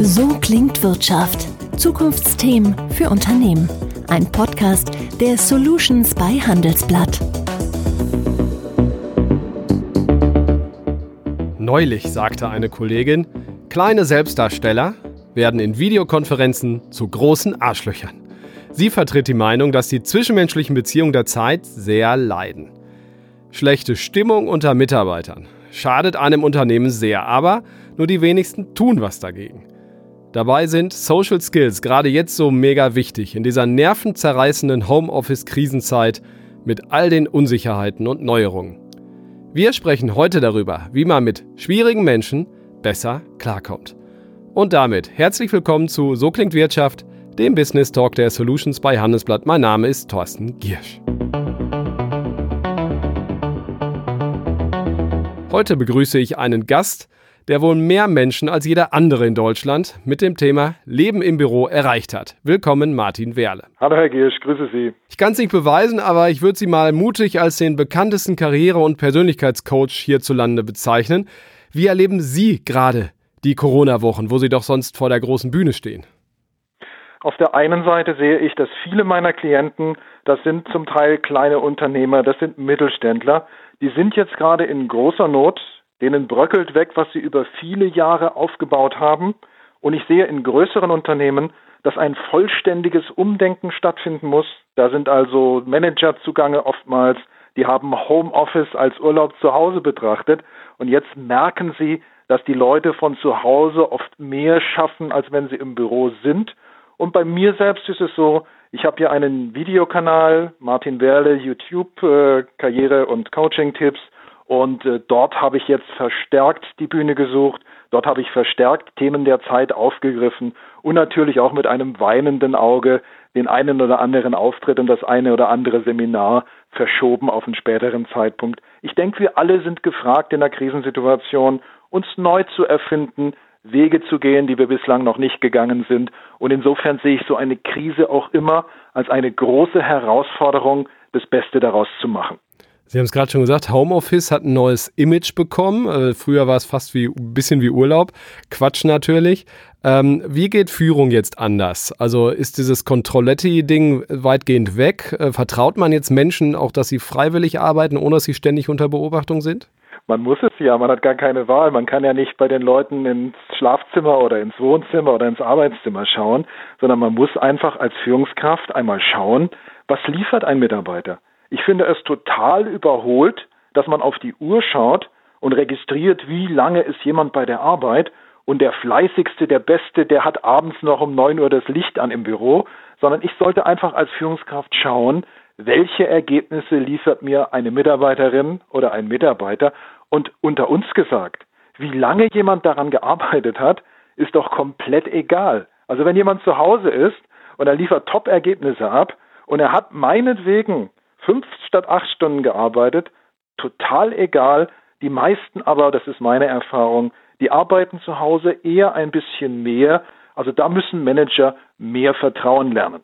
So klingt Wirtschaft. Zukunftsthemen für Unternehmen. Ein Podcast der Solutions bei Handelsblatt. Neulich sagte eine Kollegin, kleine Selbstdarsteller werden in Videokonferenzen zu großen Arschlöchern. Sie vertritt die Meinung, dass die zwischenmenschlichen Beziehungen der Zeit sehr leiden. Schlechte Stimmung unter Mitarbeitern schadet einem Unternehmen sehr, aber nur die wenigsten tun was dagegen. Dabei sind Social Skills gerade jetzt so mega wichtig in dieser nervenzerreißenden Homeoffice-Krisenzeit mit all den Unsicherheiten und Neuerungen. Wir sprechen heute darüber, wie man mit schwierigen Menschen besser klarkommt. Und damit herzlich willkommen zu So klingt Wirtschaft, dem Business Talk der Solutions bei Handelsblatt. Mein Name ist Thorsten Giersch. Heute begrüße ich einen Gast, der wohl mehr Menschen als jeder andere in Deutschland mit dem Thema Leben im Büro erreicht hat. Willkommen, Martin Werle. Hallo, Herr Giersch, grüße Sie. Ich kann es nicht beweisen, aber ich würde Sie mal mutig als den bekanntesten Karriere- und Persönlichkeitscoach hierzulande bezeichnen. Wie erleben Sie gerade die Corona-Wochen, wo Sie doch sonst vor der großen Bühne stehen? Auf der einen Seite sehe ich, dass viele meiner Klienten, das sind zum Teil kleine Unternehmer, das sind Mittelständler, die sind jetzt gerade in großer Not, denen bröckelt weg, was sie über viele Jahre aufgebaut haben. Und ich sehe in größeren Unternehmen, dass ein vollständiges Umdenken stattfinden muss. Da sind also Manager zugange oftmals, die haben Homeoffice als Urlaub zu Hause betrachtet. Und jetzt merken sie, dass die Leute von zu Hause oft mehr schaffen, als wenn sie im Büro sind. Und bei mir selbst ist es so, ich habe hier einen Videokanal, Martin Werle, YouTube, äh, Karriere- und Coaching-Tipps. Und äh, dort habe ich jetzt verstärkt die Bühne gesucht. Dort habe ich verstärkt Themen der Zeit aufgegriffen und natürlich auch mit einem weinenden Auge den einen oder anderen Auftritt und das eine oder andere Seminar verschoben auf einen späteren Zeitpunkt. Ich denke, wir alle sind gefragt in der Krisensituation, uns neu zu erfinden, Wege zu gehen, die wir bislang noch nicht gegangen sind. Und insofern sehe ich so eine Krise auch immer als eine große Herausforderung, das Beste daraus zu machen. Sie haben es gerade schon gesagt, Homeoffice hat ein neues Image bekommen. Äh, früher war es fast wie ein bisschen wie Urlaub. Quatsch natürlich. Ähm, wie geht Führung jetzt anders? Also ist dieses Controletti-Ding weitgehend weg? Äh, vertraut man jetzt Menschen auch, dass sie freiwillig arbeiten, ohne dass sie ständig unter Beobachtung sind? Man muss es ja, man hat gar keine Wahl. Man kann ja nicht bei den Leuten ins Schlafzimmer oder ins Wohnzimmer oder ins Arbeitszimmer schauen, sondern man muss einfach als Führungskraft einmal schauen, was liefert ein Mitarbeiter. Ich finde es total überholt, dass man auf die Uhr schaut und registriert, wie lange ist jemand bei der Arbeit und der fleißigste, der Beste, der hat abends noch um neun Uhr das Licht an im Büro, sondern ich sollte einfach als Führungskraft schauen, welche Ergebnisse liefert mir eine Mitarbeiterin oder ein Mitarbeiter und unter uns gesagt, wie lange jemand daran gearbeitet hat, ist doch komplett egal. Also wenn jemand zu Hause ist und er liefert Top-Ergebnisse ab und er hat meinetwegen fünf statt acht Stunden gearbeitet, total egal. Die meisten aber, das ist meine Erfahrung, die arbeiten zu Hause eher ein bisschen mehr. Also da müssen Manager mehr Vertrauen lernen.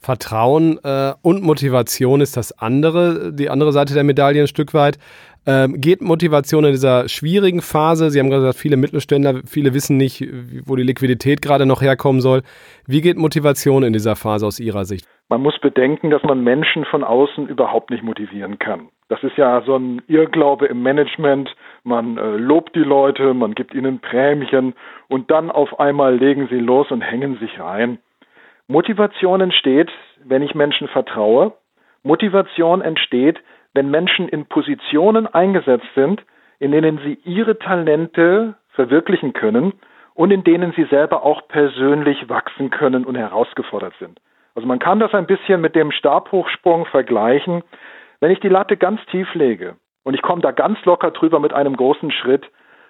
Vertrauen äh, und Motivation ist das andere, die andere Seite der Medaille ein Stück weit. Ähm, geht Motivation in dieser schwierigen Phase? Sie haben gesagt, viele Mittelständler, viele wissen nicht, wo die Liquidität gerade noch herkommen soll. Wie geht Motivation in dieser Phase aus Ihrer Sicht? Man muss bedenken, dass man Menschen von außen überhaupt nicht motivieren kann. Das ist ja so ein Irrglaube im Management. Man äh, lobt die Leute, man gibt ihnen Prämien und dann auf einmal legen sie los und hängen sich rein. Motivation entsteht, wenn ich Menschen vertraue. Motivation entsteht, wenn Menschen in Positionen eingesetzt sind, in denen sie ihre Talente verwirklichen können und in denen sie selber auch persönlich wachsen können und herausgefordert sind. Also man kann das ein bisschen mit dem Stabhochsprung vergleichen. Wenn ich die Latte ganz tief lege und ich komme da ganz locker drüber mit einem großen Schritt,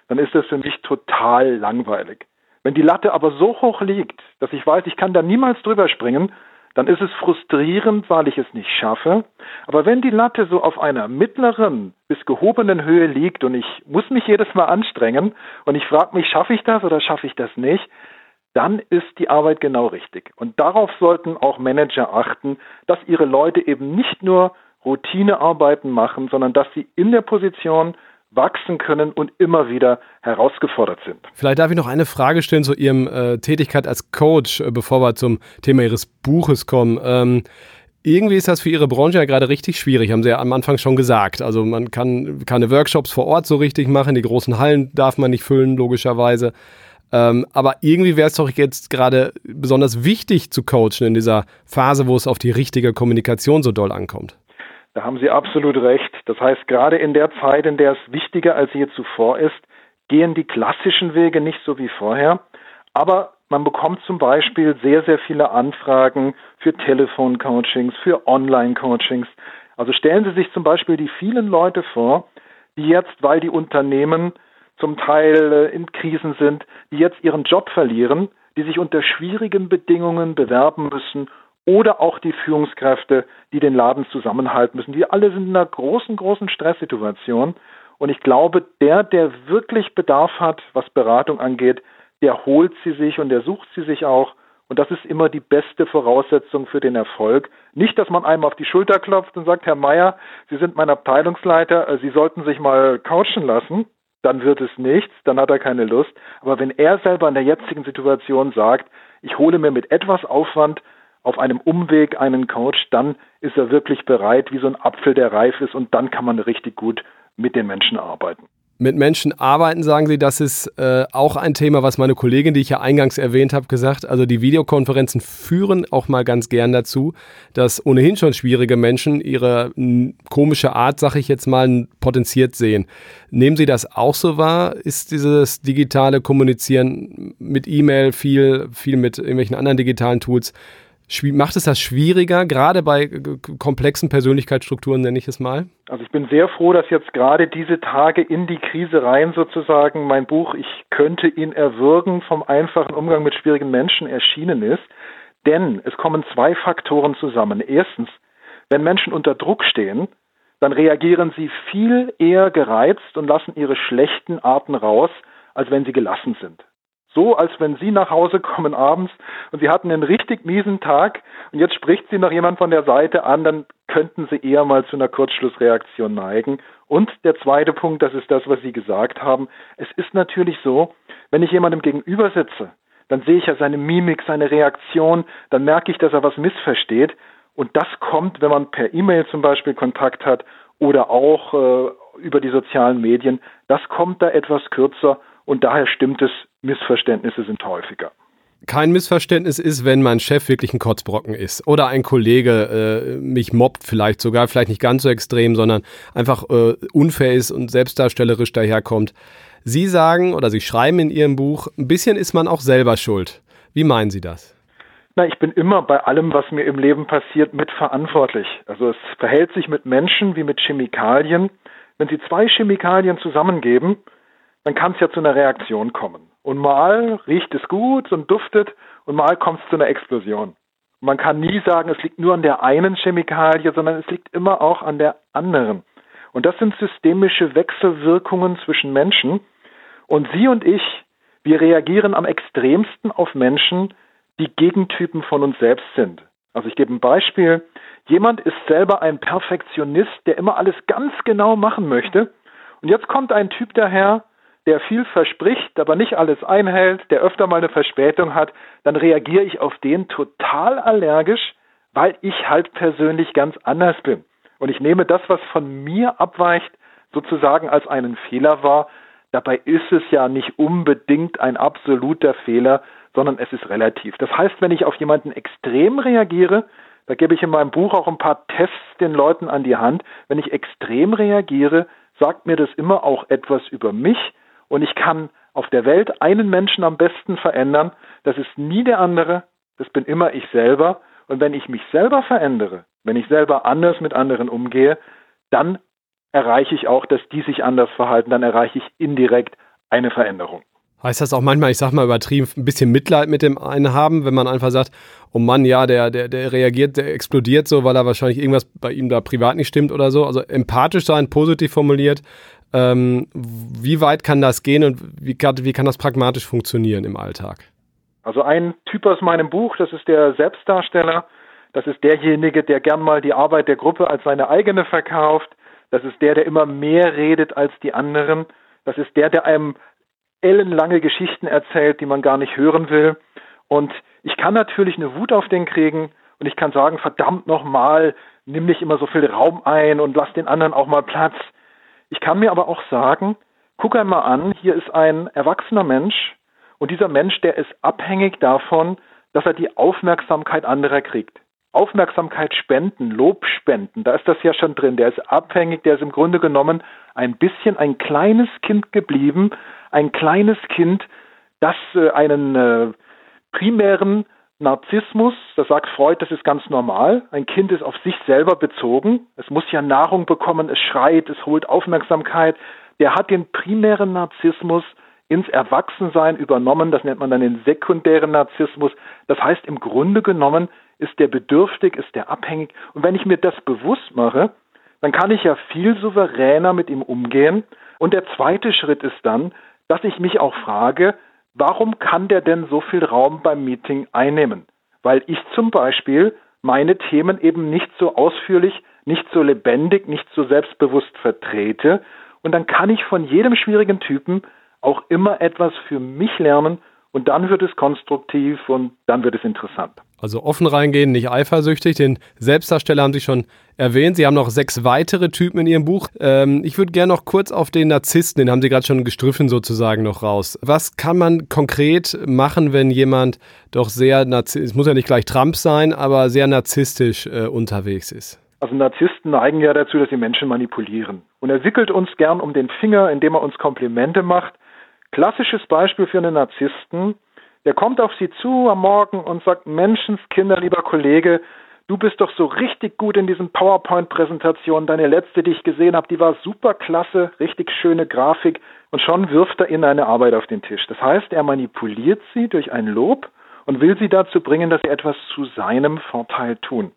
dann ist das für mich total langweilig. Wenn die Latte aber so hoch liegt, dass ich weiß, ich kann da niemals drüber springen, dann ist es frustrierend, weil ich es nicht schaffe. Aber wenn die Latte so auf einer mittleren bis gehobenen Höhe liegt und ich muss mich jedes Mal anstrengen und ich frage mich, schaffe ich das oder schaffe ich das nicht, dann ist die Arbeit genau richtig. Und darauf sollten auch Manager achten, dass ihre Leute eben nicht nur Routinearbeiten machen, sondern dass sie in der Position wachsen können und immer wieder herausgefordert sind. Vielleicht darf ich noch eine Frage stellen zu Ihrem äh, Tätigkeit als Coach, äh, bevor wir zum Thema Ihres Buches kommen. Ähm, irgendwie ist das für Ihre Branche ja gerade richtig schwierig, haben Sie ja am Anfang schon gesagt. Also man kann keine Workshops vor Ort so richtig machen, die großen Hallen darf man nicht füllen, logischerweise. Ähm, aber irgendwie wäre es doch jetzt gerade besonders wichtig zu coachen in dieser Phase, wo es auf die richtige Kommunikation so doll ankommt. Da haben Sie absolut recht. Das heißt, gerade in der Zeit, in der es wichtiger als je zuvor ist, gehen die klassischen Wege nicht so wie vorher. Aber man bekommt zum Beispiel sehr, sehr viele Anfragen für Telefoncoachings, für Online-Coachings. Also stellen Sie sich zum Beispiel die vielen Leute vor, die jetzt, weil die Unternehmen zum Teil äh, in Krisen sind, die jetzt ihren Job verlieren, die sich unter schwierigen Bedingungen bewerben müssen oder auch die Führungskräfte, die den Laden zusammenhalten müssen. Die alle sind in einer großen, großen Stresssituation. Und ich glaube, der, der wirklich Bedarf hat, was Beratung angeht, der holt sie sich und der sucht sie sich auch. Und das ist immer die beste Voraussetzung für den Erfolg. Nicht, dass man einem auf die Schulter klopft und sagt, Herr Meier, Sie sind mein Abteilungsleiter, äh, Sie sollten sich mal couchen lassen. Dann wird es nichts, dann hat er keine Lust. Aber wenn er selber in der jetzigen Situation sagt, ich hole mir mit etwas Aufwand auf einem Umweg einen Coach, dann ist er wirklich bereit, wie so ein Apfel, der reif ist, und dann kann man richtig gut mit den Menschen arbeiten mit Menschen arbeiten, sagen Sie, das ist äh, auch ein Thema, was meine Kollegin, die ich ja eingangs erwähnt habe, gesagt. Also die Videokonferenzen führen auch mal ganz gern dazu, dass ohnehin schon schwierige Menschen ihre komische Art, sag ich jetzt mal, potenziert sehen. Nehmen Sie das auch so wahr? Ist dieses digitale Kommunizieren mit E-Mail viel, viel mit irgendwelchen anderen digitalen Tools Macht es das schwieriger, gerade bei komplexen Persönlichkeitsstrukturen, nenne ich es mal? Also ich bin sehr froh, dass jetzt gerade diese Tage in die Krise rein sozusagen mein Buch Ich könnte ihn erwürgen vom einfachen Umgang mit schwierigen Menschen erschienen ist. Denn es kommen zwei Faktoren zusammen. Erstens, wenn Menschen unter Druck stehen, dann reagieren sie viel eher gereizt und lassen ihre schlechten Arten raus, als wenn sie gelassen sind so, als wenn Sie nach Hause kommen abends und Sie hatten einen richtig miesen Tag und jetzt spricht Sie noch jemand von der Seite an, dann könnten Sie eher mal zu einer Kurzschlussreaktion neigen. Und der zweite Punkt, das ist das, was Sie gesagt haben. Es ist natürlich so, wenn ich jemandem gegenüber sitze, dann sehe ich ja seine Mimik, seine Reaktion, dann merke ich, dass er was missversteht. Und das kommt, wenn man per E-Mail zum Beispiel Kontakt hat oder auch äh, über die sozialen Medien, das kommt da etwas kürzer und daher stimmt es, Missverständnisse sind häufiger. Kein Missverständnis ist, wenn mein Chef wirklich ein Kotzbrocken ist oder ein Kollege äh, mich mobbt, vielleicht sogar, vielleicht nicht ganz so extrem, sondern einfach äh, unfair ist und selbstdarstellerisch daherkommt. Sie sagen oder Sie schreiben in Ihrem Buch, ein bisschen ist man auch selber schuld. Wie meinen Sie das? Na, ich bin immer bei allem, was mir im Leben passiert, mitverantwortlich. Also es verhält sich mit Menschen wie mit Chemikalien. Wenn Sie zwei Chemikalien zusammengeben, dann kann es ja zu einer Reaktion kommen. Und mal riecht es gut und duftet und mal kommt es zu einer Explosion. man kann nie sagen, es liegt nur an der einen Chemikalie, sondern es liegt immer auch an der anderen. Und das sind systemische Wechselwirkungen zwischen Menschen. Und Sie und ich, wir reagieren am extremsten auf Menschen, die Gegentypen von uns selbst sind. Also ich gebe ein Beispiel. Jemand ist selber ein Perfektionist, der immer alles ganz genau machen möchte. Und jetzt kommt ein Typ daher, der viel verspricht, aber nicht alles einhält, der öfter mal eine Verspätung hat, dann reagiere ich auf den total allergisch, weil ich halt persönlich ganz anders bin. Und ich nehme das, was von mir abweicht, sozusagen als einen Fehler wahr. Dabei ist es ja nicht unbedingt ein absoluter Fehler, sondern es ist relativ. Das heißt, wenn ich auf jemanden extrem reagiere, da gebe ich in meinem Buch auch ein paar Tests den Leuten an die Hand, wenn ich extrem reagiere, sagt mir das immer auch etwas über mich, und ich kann auf der Welt einen Menschen am besten verändern. Das ist nie der andere, das bin immer ich selber. Und wenn ich mich selber verändere, wenn ich selber anders mit anderen umgehe, dann erreiche ich auch, dass die sich anders verhalten, dann erreiche ich indirekt eine Veränderung. Heißt das auch manchmal, ich sag mal übertrieben, ein bisschen Mitleid mit dem einen haben, wenn man einfach sagt, oh Mann, ja, der, der, der reagiert, der explodiert so, weil er wahrscheinlich irgendwas bei ihm da privat nicht stimmt oder so. Also empathisch sein, positiv formuliert, ähm, wie weit kann das gehen und wie kann, wie kann das pragmatisch funktionieren im Alltag? Also ein Typ aus meinem Buch, das ist der Selbstdarsteller. Das ist derjenige, der gern mal die Arbeit der Gruppe als seine eigene verkauft, Das ist der, der immer mehr redet als die anderen. Das ist der, der einem ellenlange Geschichten erzählt, die man gar nicht hören will. Und ich kann natürlich eine Wut auf den kriegen und ich kann sagen, verdammt nochmal, nimm nicht immer so viel Raum ein und lass den anderen auch mal Platz. Ich kann mir aber auch sagen, guck einmal an, hier ist ein erwachsener Mensch und dieser Mensch, der ist abhängig davon, dass er die Aufmerksamkeit anderer kriegt. Aufmerksamkeit spenden, Lob spenden, da ist das ja schon drin. Der ist abhängig, der ist im Grunde genommen ein bisschen ein kleines Kind geblieben, ein kleines Kind, das äh, einen äh, primären Narzissmus, da sagt Freud, das ist ganz normal. Ein Kind ist auf sich selber bezogen. Es muss ja Nahrung bekommen, es schreit, es holt Aufmerksamkeit. Der hat den primären Narzissmus ins Erwachsensein übernommen. Das nennt man dann den sekundären Narzissmus. Das heißt, im Grunde genommen ist der bedürftig, ist der abhängig. Und wenn ich mir das bewusst mache, dann kann ich ja viel souveräner mit ihm umgehen. Und der zweite Schritt ist dann, dass ich mich auch frage, warum kann der denn so viel Raum beim Meeting einnehmen? Weil ich zum Beispiel meine Themen eben nicht so ausführlich, nicht so lebendig, nicht so selbstbewusst vertrete. Und dann kann ich von jedem schwierigen Typen auch immer etwas für mich lernen und dann wird es konstruktiv und dann wird es interessant. Also offen reingehen, nicht eifersüchtig. Den Selbstdarsteller haben Sie schon erwähnt. Sie haben noch sechs weitere Typen in Ihrem Buch. Ähm, ich würde gerne noch kurz auf den Narzissten, den haben Sie gerade schon gestriffen sozusagen noch raus. Was kann man konkret machen, wenn jemand doch sehr, es muss ja nicht gleich Trump sein, aber sehr narzisstisch äh, unterwegs ist? Also Narzissten neigen ja dazu, dass sie Menschen manipulieren. Und er wickelt uns gern um den Finger, indem er uns Komplimente macht. Klassisches Beispiel für einen Narzissten der kommt auf Sie zu am Morgen und sagt, Menschenskinder, lieber Kollege, du bist doch so richtig gut in diesen PowerPoint-Präsentationen. Deine letzte, die ich gesehen habe, die war super klasse, richtig schöne Grafik. Und schon wirft er Ihnen eine Arbeit auf den Tisch. Das heißt, er manipuliert Sie durch ein Lob und will Sie dazu bringen, dass Sie etwas zu seinem Vorteil tun.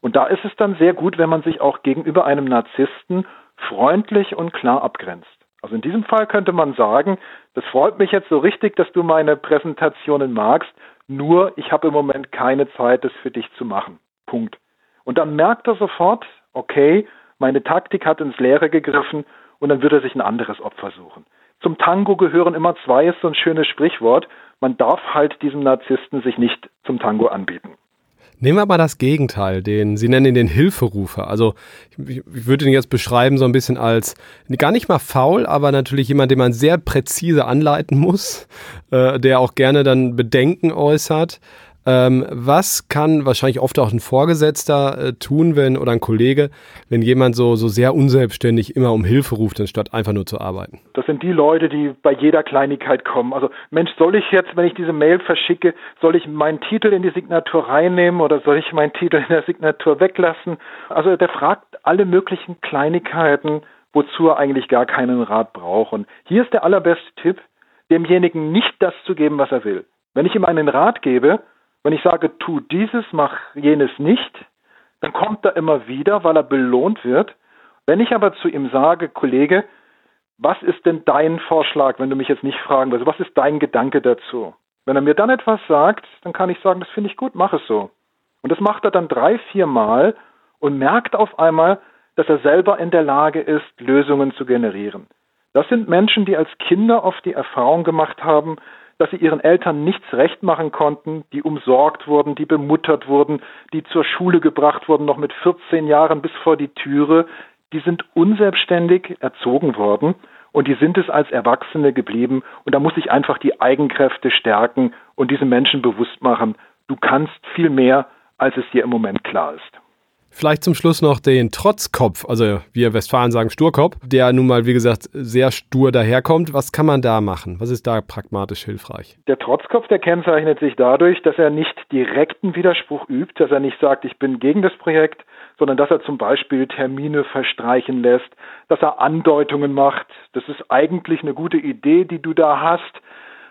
Und da ist es dann sehr gut, wenn man sich auch gegenüber einem Narzissten freundlich und klar abgrenzt. Also in diesem Fall könnte man sagen, das freut mich jetzt so richtig, dass du meine Präsentationen magst, nur ich habe im Moment keine Zeit, das für dich zu machen. Punkt. Und dann merkt er sofort, okay, meine Taktik hat ins Leere gegriffen und dann wird er sich ein anderes Opfer suchen. Zum Tango gehören immer zwei, ist so ein schönes Sprichwort. Man darf halt diesem Narzissten sich nicht zum Tango anbieten. Nehmen wir mal das Gegenteil, den Sie nennen ihn den Hilferufer. Also ich, ich würde ihn jetzt beschreiben so ein bisschen als gar nicht mal faul, aber natürlich jemand, den man sehr präzise anleiten muss, äh, der auch gerne dann Bedenken äußert. Ähm, was kann wahrscheinlich oft auch ein Vorgesetzter äh, tun, wenn oder ein Kollege, wenn jemand so, so sehr unselbstständig immer um Hilfe ruft, anstatt einfach nur zu arbeiten? Das sind die Leute, die bei jeder Kleinigkeit kommen. Also Mensch, soll ich jetzt, wenn ich diese Mail verschicke, soll ich meinen Titel in die Signatur reinnehmen oder soll ich meinen Titel in der Signatur weglassen? Also der fragt alle möglichen Kleinigkeiten, wozu er eigentlich gar keinen Rat braucht. Und hier ist der allerbeste Tipp, demjenigen nicht das zu geben, was er will. Wenn ich ihm einen Rat gebe, wenn ich sage, tu dieses, mach jenes nicht, dann kommt er immer wieder, weil er belohnt wird. Wenn ich aber zu ihm sage, Kollege, was ist denn dein Vorschlag, wenn du mich jetzt nicht fragen willst, was ist dein Gedanke dazu? Wenn er mir dann etwas sagt, dann kann ich sagen, das finde ich gut, mach es so. Und das macht er dann drei, vier Mal und merkt auf einmal, dass er selber in der Lage ist, Lösungen zu generieren. Das sind Menschen, die als Kinder oft die Erfahrung gemacht haben, dass sie ihren Eltern nichts recht machen konnten, die umsorgt wurden, die bemuttert wurden, die zur Schule gebracht wurden, noch mit 14 Jahren bis vor die Türe, die sind unselbstständig erzogen worden und die sind es als Erwachsene geblieben. Und da muss ich einfach die Eigenkräfte stärken und diese Menschen bewusst machen, du kannst viel mehr, als es dir im Moment klar ist. Vielleicht zum Schluss noch den Trotzkopf, also wir Westfalen sagen Sturkopf, der nun mal, wie gesagt, sehr stur daherkommt. Was kann man da machen? Was ist da pragmatisch hilfreich? Der Trotzkopf, der kennzeichnet sich dadurch, dass er nicht direkten Widerspruch übt, dass er nicht sagt, ich bin gegen das Projekt, sondern dass er zum Beispiel Termine verstreichen lässt, dass er Andeutungen macht. Das ist eigentlich eine gute Idee, die du da hast,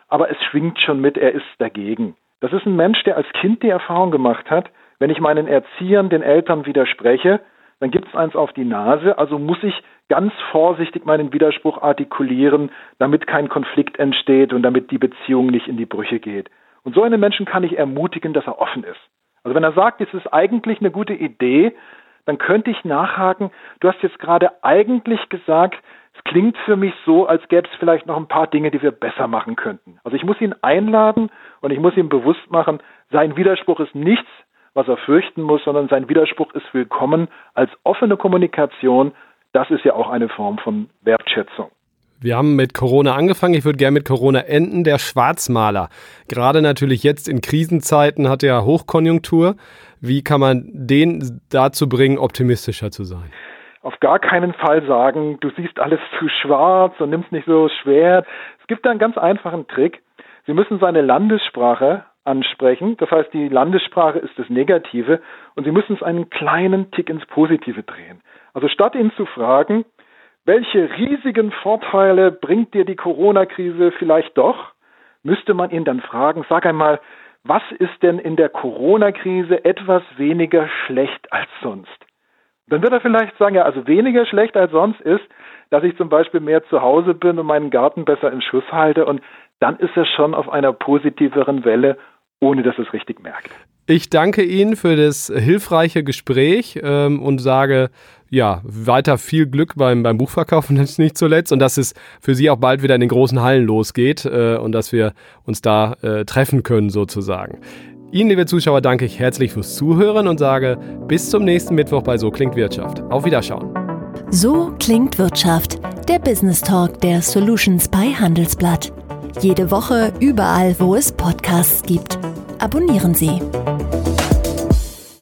aber es schwingt schon mit, er ist dagegen. Das ist ein Mensch, der als Kind die Erfahrung gemacht hat, wenn ich meinen Erziehern, den Eltern widerspreche, dann gibt es eins auf die Nase, also muss ich ganz vorsichtig meinen Widerspruch artikulieren, damit kein Konflikt entsteht und damit die Beziehung nicht in die Brüche geht. Und so einen Menschen kann ich ermutigen, dass er offen ist. Also wenn er sagt, es ist eigentlich eine gute Idee, dann könnte ich nachhaken, du hast jetzt gerade eigentlich gesagt, es klingt für mich so, als gäbe es vielleicht noch ein paar Dinge, die wir besser machen könnten. Also ich muss ihn einladen und ich muss ihm bewusst machen, sein Widerspruch ist nichts, was er fürchten muss, sondern sein Widerspruch ist willkommen als offene Kommunikation. Das ist ja auch eine Form von Wertschätzung. Wir haben mit Corona angefangen. Ich würde gerne mit Corona enden. Der Schwarzmaler. Gerade natürlich jetzt in Krisenzeiten hat er Hochkonjunktur. Wie kann man den dazu bringen, optimistischer zu sein? Auf gar keinen Fall sagen, du siehst alles zu schwarz und nimmst nicht so schwer. Es gibt da einen ganz einfachen Trick. Sie müssen seine Landessprache ansprechen. Das heißt, die Landessprache ist das Negative und Sie müssen es einen kleinen Tick ins Positive drehen. Also statt ihn zu fragen, welche riesigen Vorteile bringt dir die Corona-Krise vielleicht doch, müsste man ihn dann fragen, sag einmal, was ist denn in der Corona-Krise etwas weniger schlecht als sonst? Dann wird er vielleicht sagen, ja, also weniger schlecht als sonst ist, dass ich zum Beispiel mehr zu Hause bin und meinen Garten besser in Schuss halte und dann ist er schon auf einer positiveren Welle, ohne dass es richtig merkt. Ich danke Ihnen für das hilfreiche Gespräch ähm, und sage ja weiter viel Glück beim, beim Buchverkaufen nicht zuletzt und dass es für Sie auch bald wieder in den großen Hallen losgeht äh, und dass wir uns da äh, treffen können sozusagen. Ihnen, liebe Zuschauer, danke ich herzlich fürs Zuhören und sage bis zum nächsten Mittwoch bei So klingt Wirtschaft. Auf Wiederschauen. So klingt Wirtschaft, der Business Talk der Solutions bei Handelsblatt. Jede Woche überall, wo es Podcasts gibt. Abonnieren Sie.